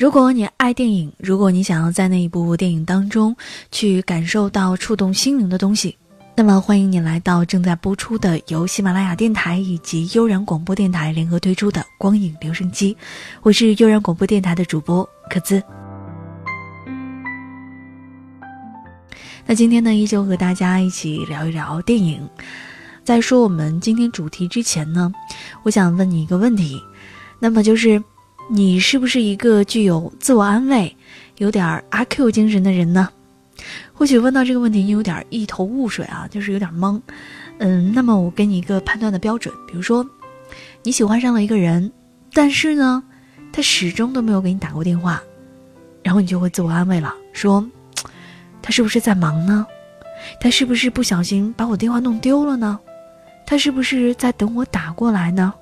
如果你爱电影，如果你想要在那一部电影当中去感受到触动心灵的东西，那么欢迎你来到正在播出的由喜马拉雅电台以及悠然广播电台联合推出的光影留声机。我是悠然广播电台的主播可兹。那今天呢，依旧和大家一起聊一聊电影。在说我们今天主题之前呢，我想问你一个问题，那么就是。你是不是一个具有自我安慰、有点阿 Q 精神的人呢？或许问到这个问题，你有点一头雾水啊，就是有点懵。嗯，那么我给你一个判断的标准，比如说，你喜欢上了一个人，但是呢，他始终都没有给你打过电话，然后你就会自我安慰了，说，他是不是在忙呢？他是不是不小心把我电话弄丢了呢？他是不是在等我打过来呢？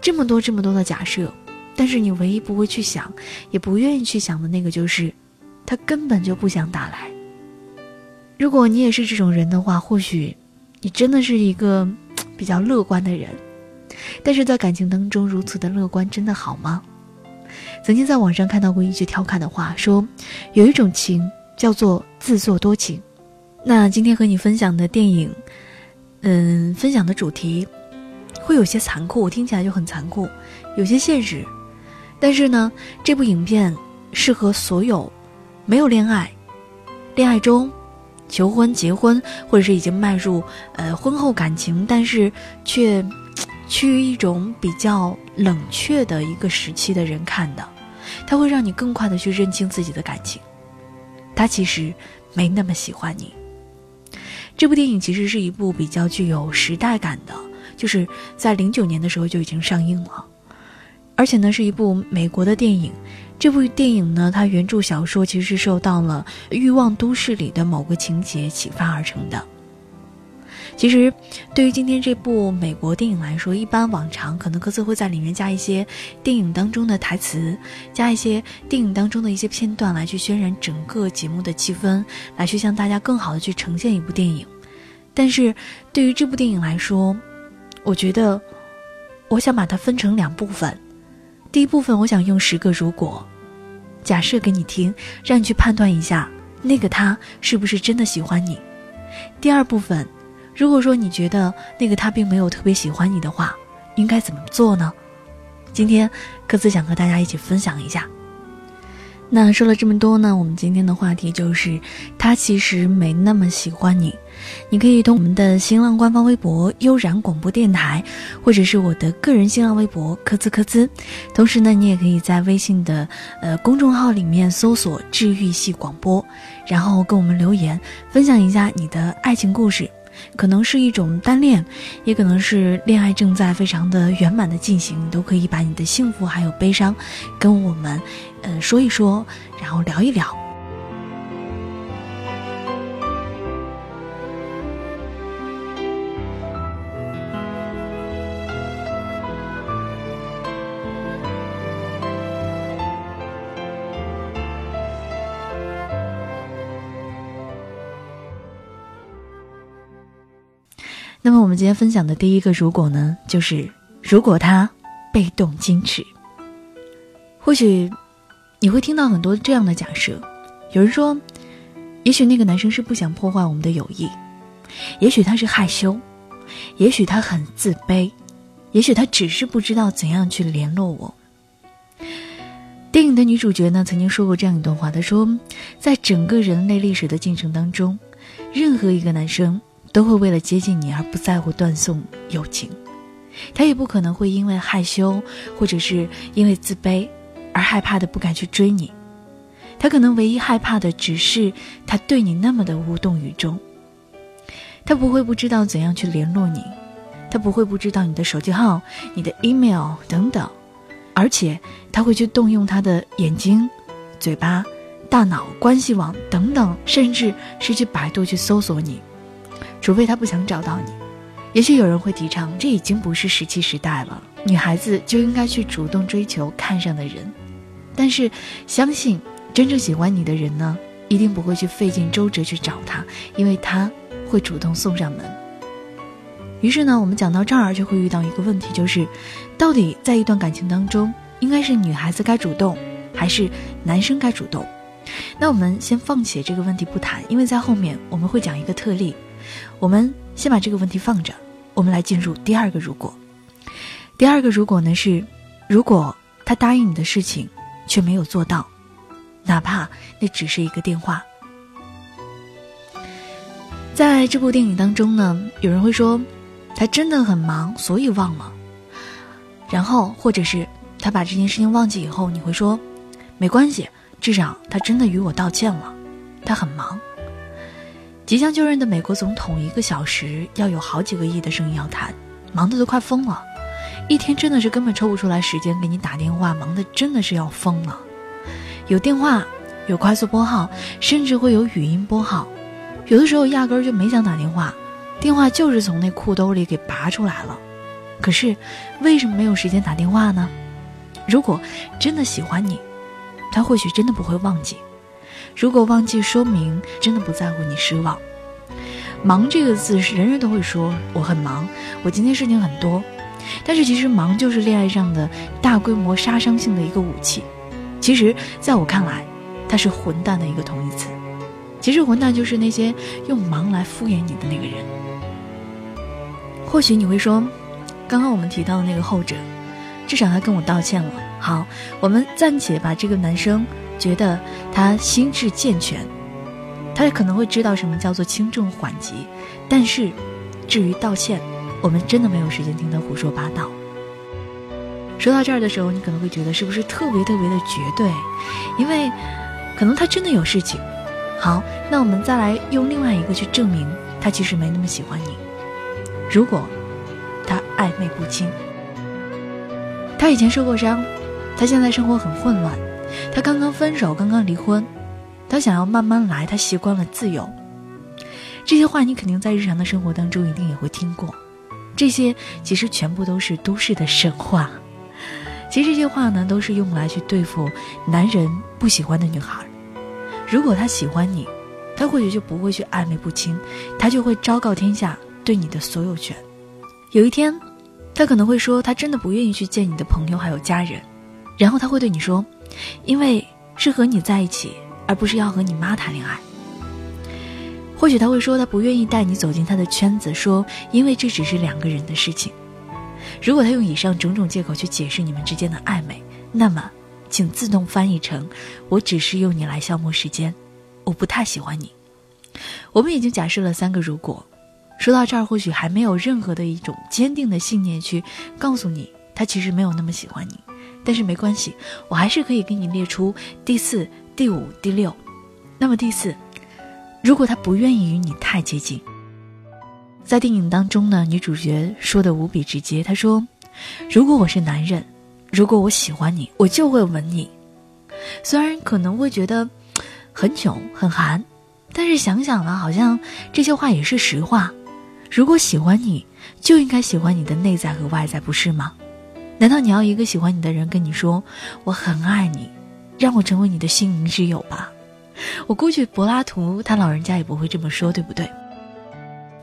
这么多这么多的假设。但是你唯一不会去想，也不愿意去想的那个，就是他根本就不想打来。如果你也是这种人的话，或许你真的是一个比较乐观的人。但是在感情当中如此的乐观，真的好吗？曾经在网上看到过一句调侃的话，说有一种情叫做自作多情。那今天和你分享的电影，嗯，分享的主题会有些残酷，听起来就很残酷，有些现实。但是呢，这部影片适合所有没有恋爱、恋爱中、求婚、结婚，或者是已经迈入呃婚后感情，但是却趋于一种比较冷却的一个时期的人看的。它会让你更快的去认清自己的感情，他其实没那么喜欢你。这部电影其实是一部比较具有时代感的，就是在零九年的时候就已经上映了。而且呢，是一部美国的电影。这部电影呢，它原著小说其实是受到了《欲望都市》里的某个情节启发而成的。其实，对于今天这部美国电影来说，一般往常可能各自会在里面加一些电影当中的台词，加一些电影当中的一些片段，来去渲染整个节目的气氛，来去向大家更好的去呈现一部电影。但是对于这部电影来说，我觉得，我想把它分成两部分。第一部分，我想用十个如果，假设给你听，让你去判断一下那个他是不是真的喜欢你。第二部分，如果说你觉得那个他并没有特别喜欢你的话，应该怎么做呢？今天各自想和大家一起分享一下。那说了这么多呢，我们今天的话题就是他其实没那么喜欢你。你可以通我们的新浪官方微博“悠然广播电台”，或者是我的个人新浪微博“科兹科兹”。同时呢，你也可以在微信的呃公众号里面搜索“治愈系广播”，然后跟我们留言，分享一下你的爱情故事。可能是一种单恋，也可能是恋爱正在非常的圆满的进行，你都可以把你的幸福还有悲伤，跟我们，呃说一说，然后聊一聊。那么我们今天分享的第一个如果呢，就是如果他被动矜持。或许你会听到很多这样的假设，有人说，也许那个男生是不想破坏我们的友谊，也许他是害羞，也许他很自卑，也许他只是不知道怎样去联络我。电影的女主角呢，曾经说过这样一段话，她说，在整个人类历史的进程当中，任何一个男生。都会为了接近你而不在乎断送友情，他也不可能会因为害羞或者是因为自卑而害怕的不敢去追你，他可能唯一害怕的只是他对你那么的无动于衷。他不会不知道怎样去联络你，他不会不知道你的手机号、你的 email 等等，而且他会去动用他的眼睛、嘴巴、大脑、关系网等等，甚至是去百度去搜索你。除非他不想找到你，也许有人会提倡，这已经不是石器时代了，女孩子就应该去主动追求看上的人。但是，相信真正喜欢你的人呢，一定不会去费尽周折去找他，因为他会主动送上门。于是呢，我们讲到这儿就会遇到一个问题，就是到底在一段感情当中，应该是女孩子该主动，还是男生该主动？那我们先放弃这个问题不谈，因为在后面我们会讲一个特例。我们先把这个问题放着，我们来进入第二个如果。第二个如果呢是，如果他答应你的事情却没有做到，哪怕那只是一个电话。在这部电影当中呢，有人会说，他真的很忙，所以忘了。然后，或者是他把这件事情忘记以后，你会说，没关系，至少他真的与我道歉了。他很忙。即将就任的美国总统，一个小时要有好几个亿的生意要谈，忙得都快疯了。一天真的是根本抽不出来时间给你打电话，忙得真的是要疯了。有电话，有快速拨号，甚至会有语音拨号。有的时候压根儿就没想打电话，电话就是从那裤兜里给拔出来了。可是，为什么没有时间打电话呢？如果真的喜欢你，他或许真的不会忘记。如果忘记，说明真的不在乎你失望。忙这个字是人人都会说，我很忙，我今天事情很多。但是其实忙就是恋爱上的大规模杀伤性的一个武器。其实在我看来，它是混蛋的一个同义词。其实混蛋就是那些用忙来敷衍你的那个人。或许你会说。刚刚我们提到的那个后者，至少他跟我道歉了。好，我们暂且把这个男生觉得他心智健全，他可能会知道什么叫做轻重缓急。但是，至于道歉，我们真的没有时间听他胡说八道。说到这儿的时候，你可能会觉得是不是特别特别的绝对？因为可能他真的有事情。好，那我们再来用另外一个去证明他其实没那么喜欢你。如果。他暧昧不清，他以前受过伤，他现在生活很混乱，他刚刚分手，刚刚离婚，他想要慢慢来，他习惯了自由。这些话你肯定在日常的生活当中一定也会听过，这些其实全部都是都市的神话。其实这些话呢，都是用来去对付男人不喜欢的女孩。如果他喜欢你，他或许就不会去暧昧不清，他就会昭告天下对你的所有权。有一天，他可能会说他真的不愿意去见你的朋友还有家人，然后他会对你说，因为是和你在一起，而不是要和你妈谈恋爱。或许他会说他不愿意带你走进他的圈子，说因为这只是两个人的事情。如果他用以上种种借口去解释你们之间的暧昧，那么请自动翻译成我只是用你来消磨时间，我不太喜欢你。我们已经假设了三个如果。说到这儿，或许还没有任何的一种坚定的信念去告诉你，他其实没有那么喜欢你。但是没关系，我还是可以给你列出第四、第五、第六。那么第四，如果他不愿意与你太接近，在电影当中呢，女主角说的无比直接，她说：“如果我是男人，如果我喜欢你，我就会吻你。”虽然可能会觉得很囧、很寒，但是想想呢，好像这些话也是实话。如果喜欢你，就应该喜欢你的内在和外在，不是吗？难道你要一个喜欢你的人跟你说“我很爱你”，让我成为你的心灵之友吧？我估计柏拉图他老人家也不会这么说，对不对？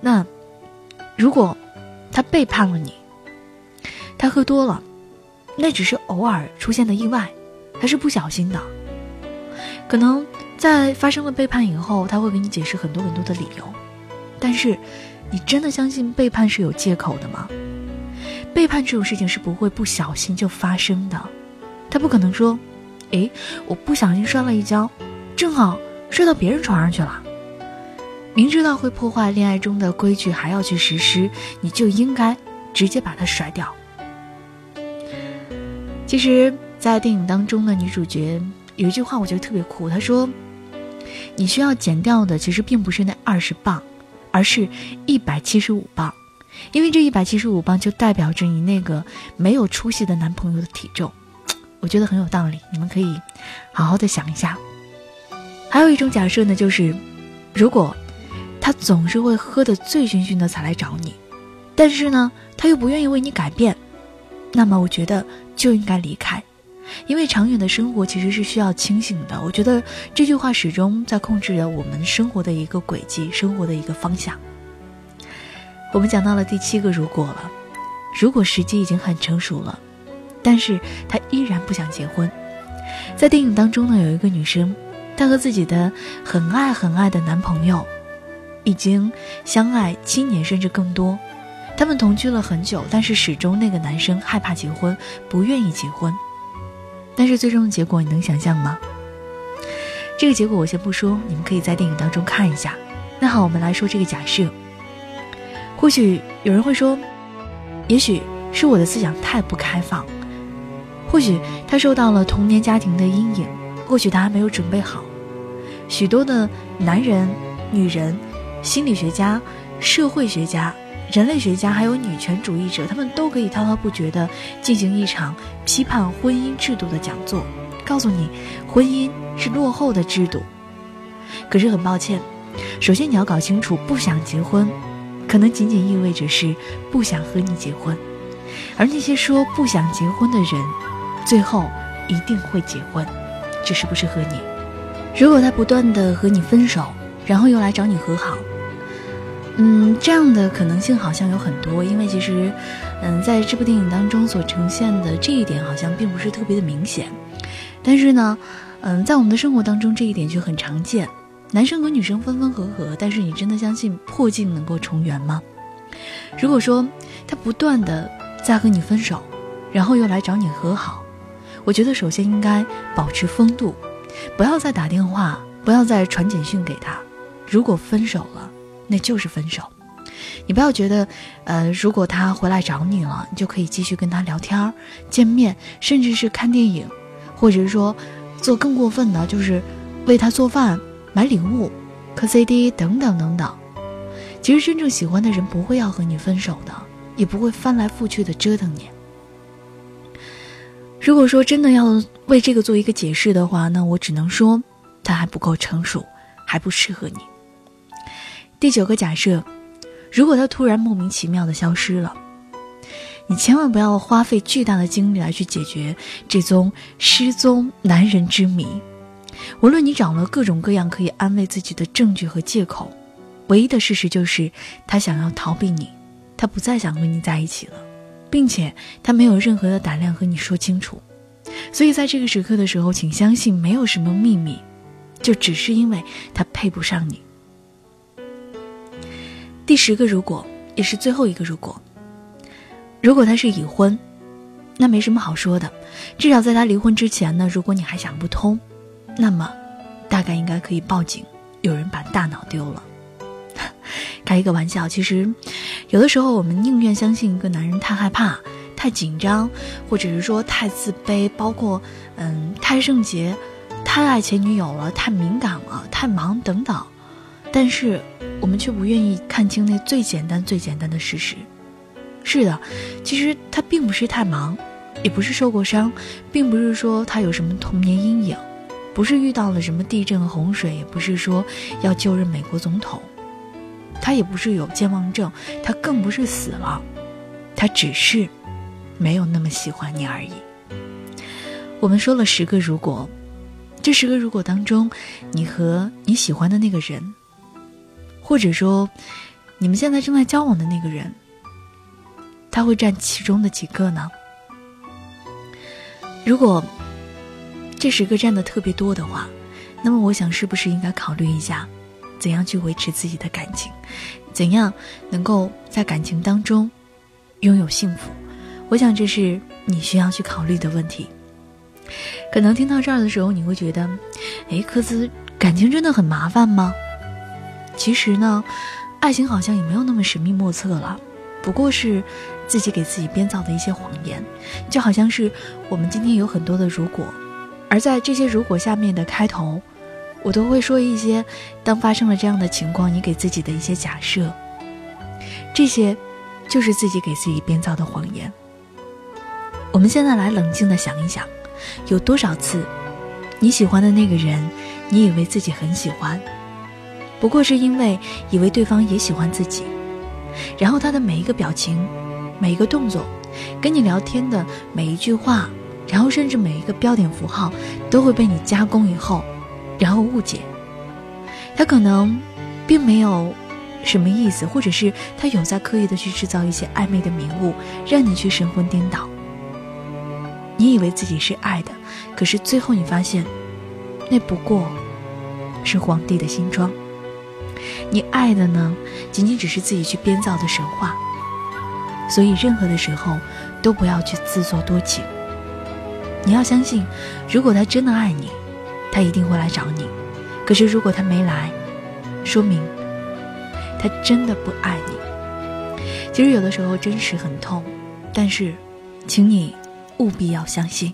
那如果他背叛了你，他喝多了，那只是偶尔出现的意外，他是不小心的。可能在发生了背叛以后，他会给你解释很多很多的理由，但是。你真的相信背叛是有借口的吗？背叛这种事情是不会不小心就发生的，他不可能说：“诶，我不小心摔了一跤，正好摔到别人床上去了。”明知道会破坏恋爱中的规矩还要去实施，你就应该直接把它甩掉。其实，在电影当中的女主角有一句话，我觉得特别酷，她说：“你需要减掉的其实并不是那二十磅。”而是一百七十五磅，因为这一百七十五磅就代表着你那个没有出息的男朋友的体重，我觉得很有道理，你们可以好好的想一下。还有一种假设呢，就是如果他总是会喝得醉醺醺的才来找你，但是呢他又不愿意为你改变，那么我觉得就应该离开。因为长远的生活其实是需要清醒的，我觉得这句话始终在控制着我们生活的一个轨迹，生活的一个方向。我们讲到了第七个如果了，如果时机已经很成熟了，但是他依然不想结婚，在电影当中呢，有一个女生，她和自己的很爱很爱的男朋友，已经相爱七年甚至更多。他们同居了很久，但是始终那个男生害怕结婚，不愿意结婚。但是最终的结果你能想象吗？这个结果我先不说，你们可以在电影当中看一下。那好，我们来说这个假设。或许有人会说，也许是我的思想太不开放，或许他受到了童年家庭的阴影，或许他还没有准备好。许多的男人、女人、心理学家、社会学家。人类学家还有女权主义者，他们都可以滔滔不绝地进行一场批判婚姻制度的讲座，告诉你婚姻是落后的制度。可是很抱歉，首先你要搞清楚，不想结婚，可能仅仅意味着是不想和你结婚。而那些说不想结婚的人，最后一定会结婚，只是不是和你。如果他不断的和你分手，然后又来找你和好。嗯，这样的可能性好像有很多，因为其实，嗯，在这部电影当中所呈现的这一点好像并不是特别的明显，但是呢，嗯，在我们的生活当中这一点却很常见。男生和女生分分合合，但是你真的相信破镜能够重圆吗？如果说他不断的在和你分手，然后又来找你和好，我觉得首先应该保持风度，不要再打电话，不要再传简讯给他。如果分手了。那就是分手，你不要觉得，呃，如果他回来找你了，你就可以继续跟他聊天、见面，甚至是看电影，或者是说做更过分的，就是为他做饭、买礼物、磕 CD 等等等等。其实真正喜欢的人不会要和你分手的，也不会翻来覆去的折腾你。如果说真的要为这个做一个解释的话，那我只能说他还不够成熟，还不适合你。第九个假设，如果他突然莫名其妙的消失了，你千万不要花费巨大的精力来去解决这宗失踪男人之谜。无论你找了各种各样可以安慰自己的证据和借口，唯一的事实就是他想要逃避你，他不再想和你在一起了，并且他没有任何的胆量和你说清楚。所以在这个时刻的时候，请相信没有什么秘密，就只是因为他配不上你。第十个如果，也是最后一个如果。如果他是已婚，那没什么好说的。至少在他离婚之前呢，如果你还想不通，那么大概应该可以报警，有人把大脑丢了。开一个玩笑，其实有的时候我们宁愿相信一个男人太害怕、太紧张，或者是说太自卑，包括嗯太圣洁、太爱前女友了、太敏感了、太忙等等。但是。我们却不愿意看清那最简单、最简单的事实。是的，其实他并不是太忙，也不是受过伤，并不是说他有什么童年阴影，不是遇到了什么地震洪水，也不是说要就任美国总统，他也不是有健忘症，他更不是死了，他只是没有那么喜欢你而已。我们说了十个如果，这十个如果当中，你和你喜欢的那个人。或者说，你们现在正在交往的那个人，他会占其中的几个呢？如果这十个占的特别多的话，那么我想是不是应该考虑一下，怎样去维持自己的感情，怎样能够在感情当中拥有幸福？我想这是你需要去考虑的问题。可能听到这儿的时候，你会觉得，哎，科兹，感情真的很麻烦吗？其实呢，爱情好像也没有那么神秘莫测了，不过是自己给自己编造的一些谎言，就好像是我们今天有很多的如果，而在这些如果下面的开头，我都会说一些当发生了这样的情况，你给自己的一些假设，这些就是自己给自己编造的谎言。我们现在来冷静的想一想，有多少次你喜欢的那个人，你以为自己很喜欢。不过是因为以为对方也喜欢自己，然后他的每一个表情、每一个动作、跟你聊天的每一句话，然后甚至每一个标点符号，都会被你加工以后，然后误解。他可能并没有什么意思，或者是他有在刻意的去制造一些暧昧的迷雾，让你去神魂颠倒。你以为自己是爱的，可是最后你发现，那不过是皇帝的新装。你爱的呢，仅仅只是自己去编造的神话。所以，任何的时候都不要去自作多情。你要相信，如果他真的爱你，他一定会来找你。可是，如果他没来，说明他真的不爱你。其实，有的时候真实很痛，但是，请你。务必要相信。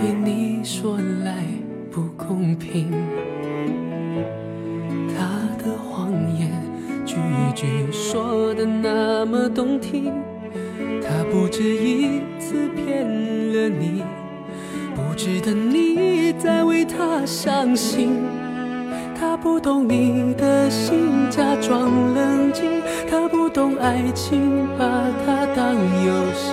对你说来不公平他的谎言句句说的那么动听他不止一次骗了你不值得你再为他伤心。他不懂你的心假装冷静他不懂爱情把它当游戏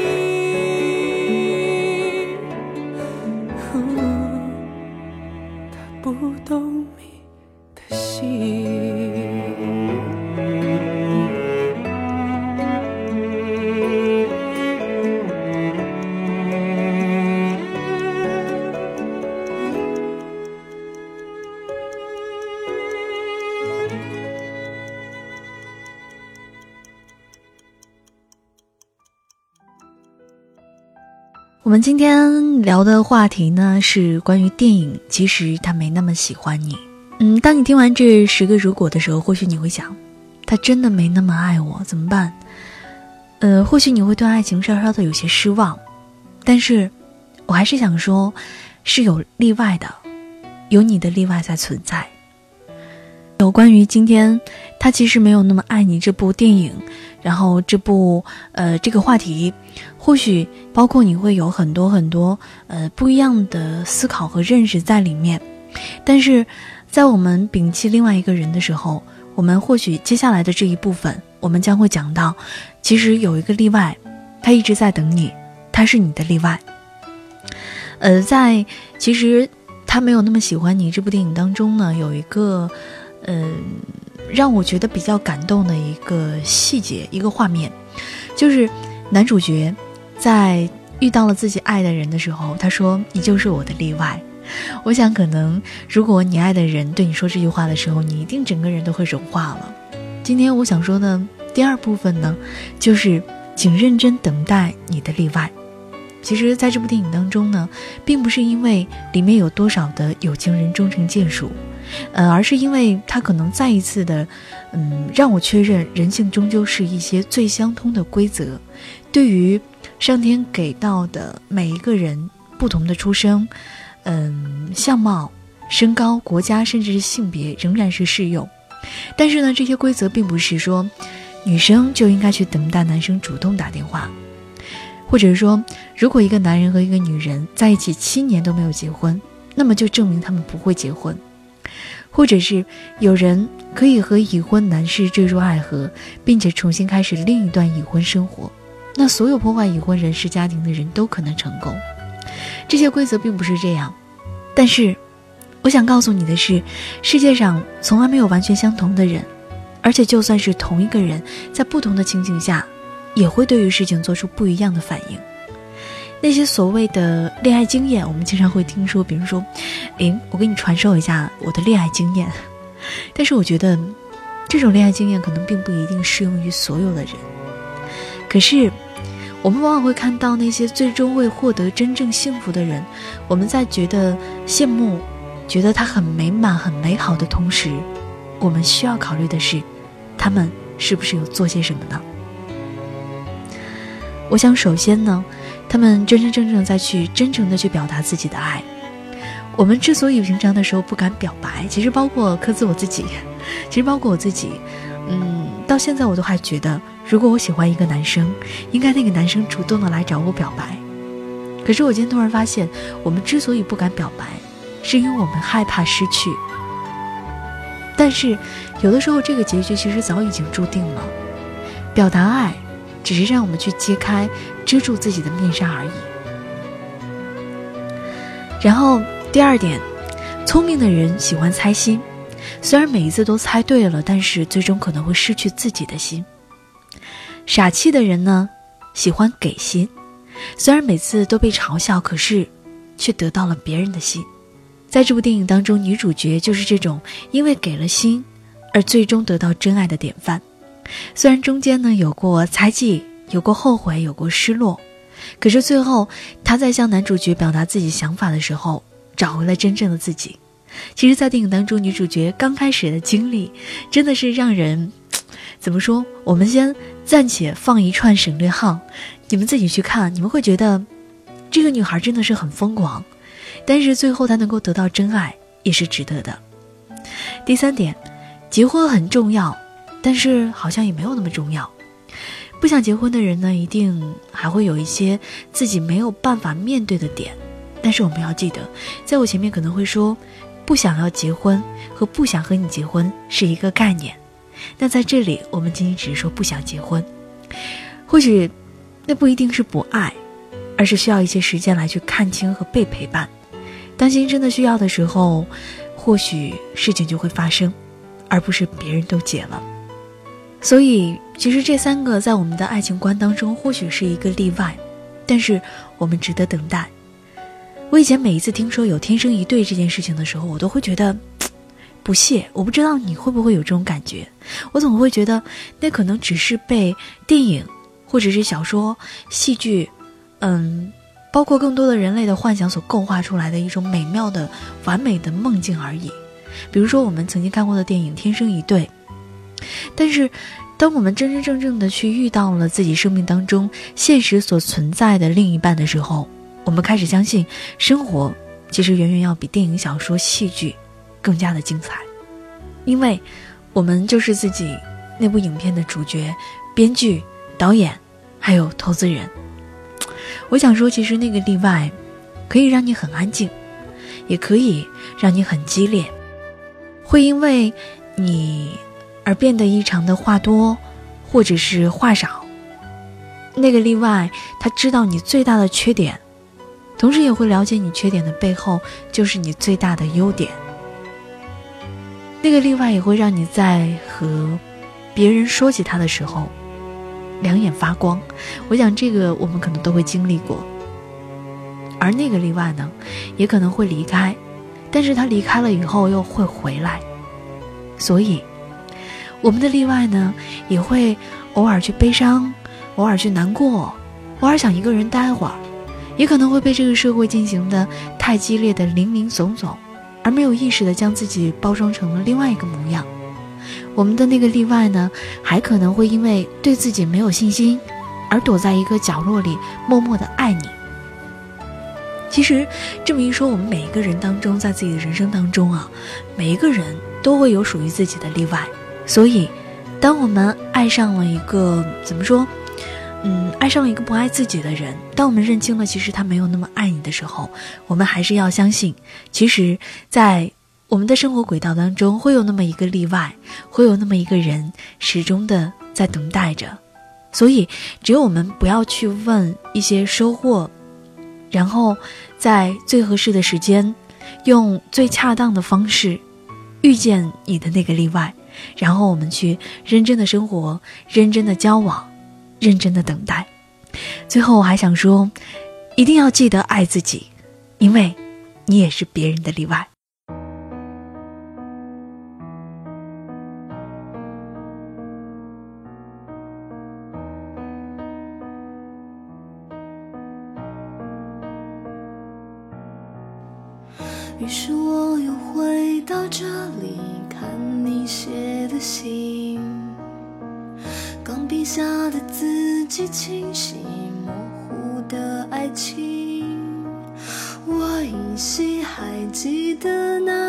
我们今天聊的话题呢是关于电影，其实他没那么喜欢你。嗯，当你听完这十个如果的时候，或许你会想，他真的没那么爱我，怎么办？呃，或许你会对爱情稍稍的有些失望，但是，我还是想说，是有例外的，有你的例外在存在。有关于今天他其实没有那么爱你这部电影，然后这部呃这个话题，或许包括你会有很多很多呃不一样的思考和认识在里面，但是。在我们摒弃另外一个人的时候，我们或许接下来的这一部分我们将会讲到，其实有一个例外，他一直在等你，他是你的例外。呃，在其实他没有那么喜欢你这部电影当中呢，有一个，嗯，让我觉得比较感动的一个细节，一个画面，就是男主角在遇到了自己爱的人的时候，他说：“你就是我的例外。”我想，可能如果你爱的人对你说这句话的时候，你一定整个人都会融化了。今天我想说的第二部分呢，就是请认真等待你的例外。其实，在这部电影当中呢，并不是因为里面有多少的有情人终成眷属，呃，而是因为他可能再一次的，嗯，让我确认人性终究是一些最相通的规则。对于上天给到的每一个人不同的出生，嗯，相貌、身高、国家，甚至是性别，仍然是适用。但是呢，这些规则并不是说女生就应该去等待男生主动打电话。或者说，如果一个男人和一个女人在一起七年都没有结婚，那么就证明他们不会结婚；或者是有人可以和已婚男士坠入爱河，并且重新开始另一段已婚生活，那所有破坏已婚人士家庭的人都可能成功。这些规则并不是这样，但是我想告诉你的是，世界上从来没有完全相同的人，而且就算是同一个人，在不同的情景下。也会对于事情做出不一样的反应。那些所谓的恋爱经验，我们经常会听说，比如说，诶，我给你传授一下我的恋爱经验。但是我觉得，这种恋爱经验可能并不一定适用于所有的人。可是，我们往往会看到那些最终会获得真正幸福的人，我们在觉得羡慕、觉得他很美满、很美好的同时，我们需要考虑的是，他们是不是有做些什么呢？我想，首先呢，他们真真正正在去真诚的去表达自己的爱。我们之所以平常的时候不敢表白，其实包括科兹我自己，其实包括我自己，嗯，到现在我都还觉得，如果我喜欢一个男生，应该那个男生主动的来找我表白。可是我今天突然发现，我们之所以不敢表白，是因为我们害怕失去。但是，有的时候这个结局其实早已经注定了，表达爱。只是让我们去揭开、遮住自己的面纱而已。然后第二点，聪明的人喜欢猜心，虽然每一次都猜对了，但是最终可能会失去自己的心。傻气的人呢，喜欢给心，虽然每次都被嘲笑，可是却得到了别人的心。在这部电影当中，女主角就是这种因为给了心，而最终得到真爱的典范。虽然中间呢有过猜忌，有过后悔，有过失落，可是最后他在向男主角表达自己想法的时候，找回了真正的自己。其实，在电影当中，女主角刚开始的经历真的是让人怎么说？我们先暂且放一串省略号，你们自己去看，你们会觉得这个女孩真的是很疯狂，但是最后她能够得到真爱也是值得的。第三点，结婚很重要。但是好像也没有那么重要。不想结婚的人呢，一定还会有一些自己没有办法面对的点。但是我们要记得，在我前面可能会说，不想要结婚和不想和你结婚是一个概念。那在这里，我们仅仅只是说不想结婚。或许，那不一定是不爱，而是需要一些时间来去看清和被陪伴。当心真的需要的时候，或许事情就会发生，而不是别人都结了。所以，其实这三个在我们的爱情观当中，或许是一个例外，但是我们值得等待。我以前每一次听说有天生一对这件事情的时候，我都会觉得 不屑。我不知道你会不会有这种感觉？我总会觉得那可能只是被电影或者是小说、戏剧，嗯，包括更多的人类的幻想所构画出来的一种美妙的、完美的梦境而已。比如说我们曾经看过的电影《天生一对》。但是，当我们真真正正的去遇到了自己生命当中现实所存在的另一半的时候，我们开始相信，生活其实远远要比电影、小说、戏剧更加的精彩，因为，我们就是自己那部影片的主角、编剧、导演，还有投资人。我想说，其实那个例外，可以让你很安静，也可以让你很激烈，会因为你。而变得异常的话多，或者是话少。那个例外，他知道你最大的缺点，同时也会了解你缺点的背后就是你最大的优点。那个例外也会让你在和别人说起他的时候，两眼发光。我想这个我们可能都会经历过。而那个例外呢，也可能会离开，但是他离开了以后又会回来。所以，我们的例外呢，也会偶尔去悲伤。偶尔去难过，偶尔想一个人待会儿，也可能会被这个社会进行的太激烈的林林总总，而没有意识的将自己包装成了另外一个模样。我们的那个例外呢，还可能会因为对自己没有信心，而躲在一个角落里默默的爱你。其实这么一说，我们每一个人当中，在自己的人生当中啊，每一个人都会有属于自己的例外。所以，当我们爱上了一个怎么说？嗯，爱上了一个不爱自己的人。当我们认清了其实他没有那么爱你的时候，我们还是要相信，其实，在我们的生活轨道当中会有那么一个例外，会有那么一个人始终的在等待着。所以，只有我们不要去问一些收获，然后在最合适的时间，用最恰当的方式遇见你的那个例外，然后我们去认真的生活，认真的交往。认真的等待，最后我还想说，一定要记得爱自己，因为，你也是别人的例外。于是我又回到这里，看你写的信。钢笔下的字迹清晰，模糊的爱情。我依稀还记得那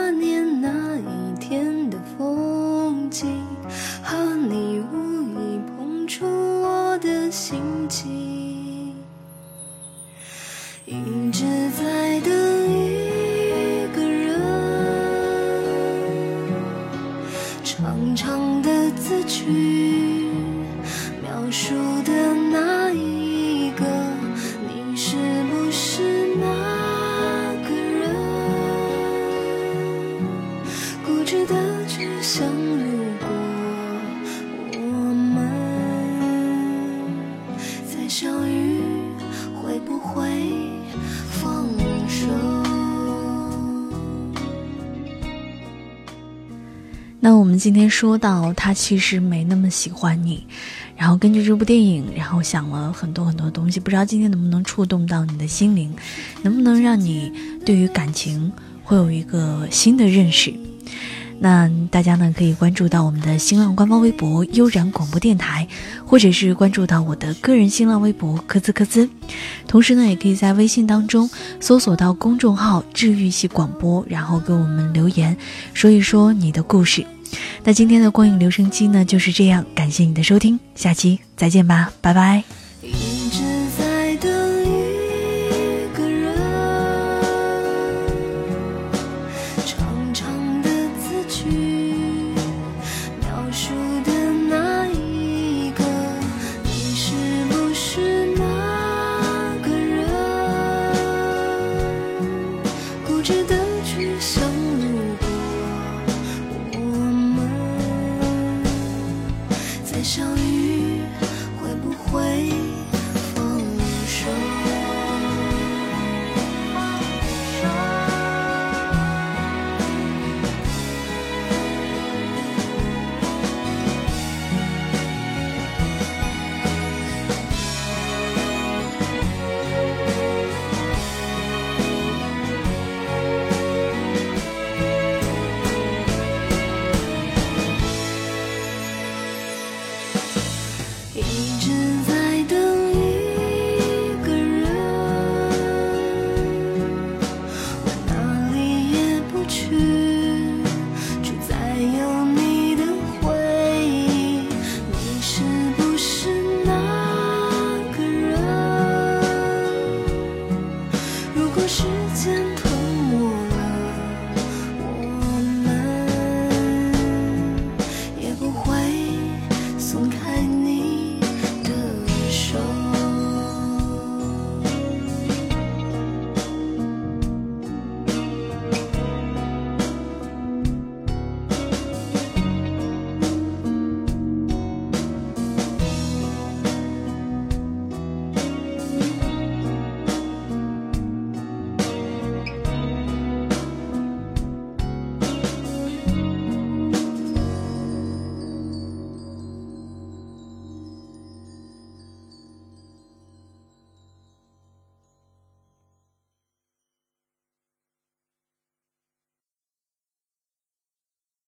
我们今天说到，他其实没那么喜欢你。然后根据这部电影，然后想了很多很多东西，不知道今天能不能触动到你的心灵，能不能让你对于感情会有一个新的认识？那大家呢可以关注到我们的新浪官方微博“悠然广播电台”，或者是关注到我的个人新浪微博“科兹科兹”，同时呢也可以在微信当中搜索到公众号“治愈系广播”，然后给我们留言，说一说你的故事。那今天的光影留声机呢就是这样，感谢你的收听，下期再见吧，拜拜。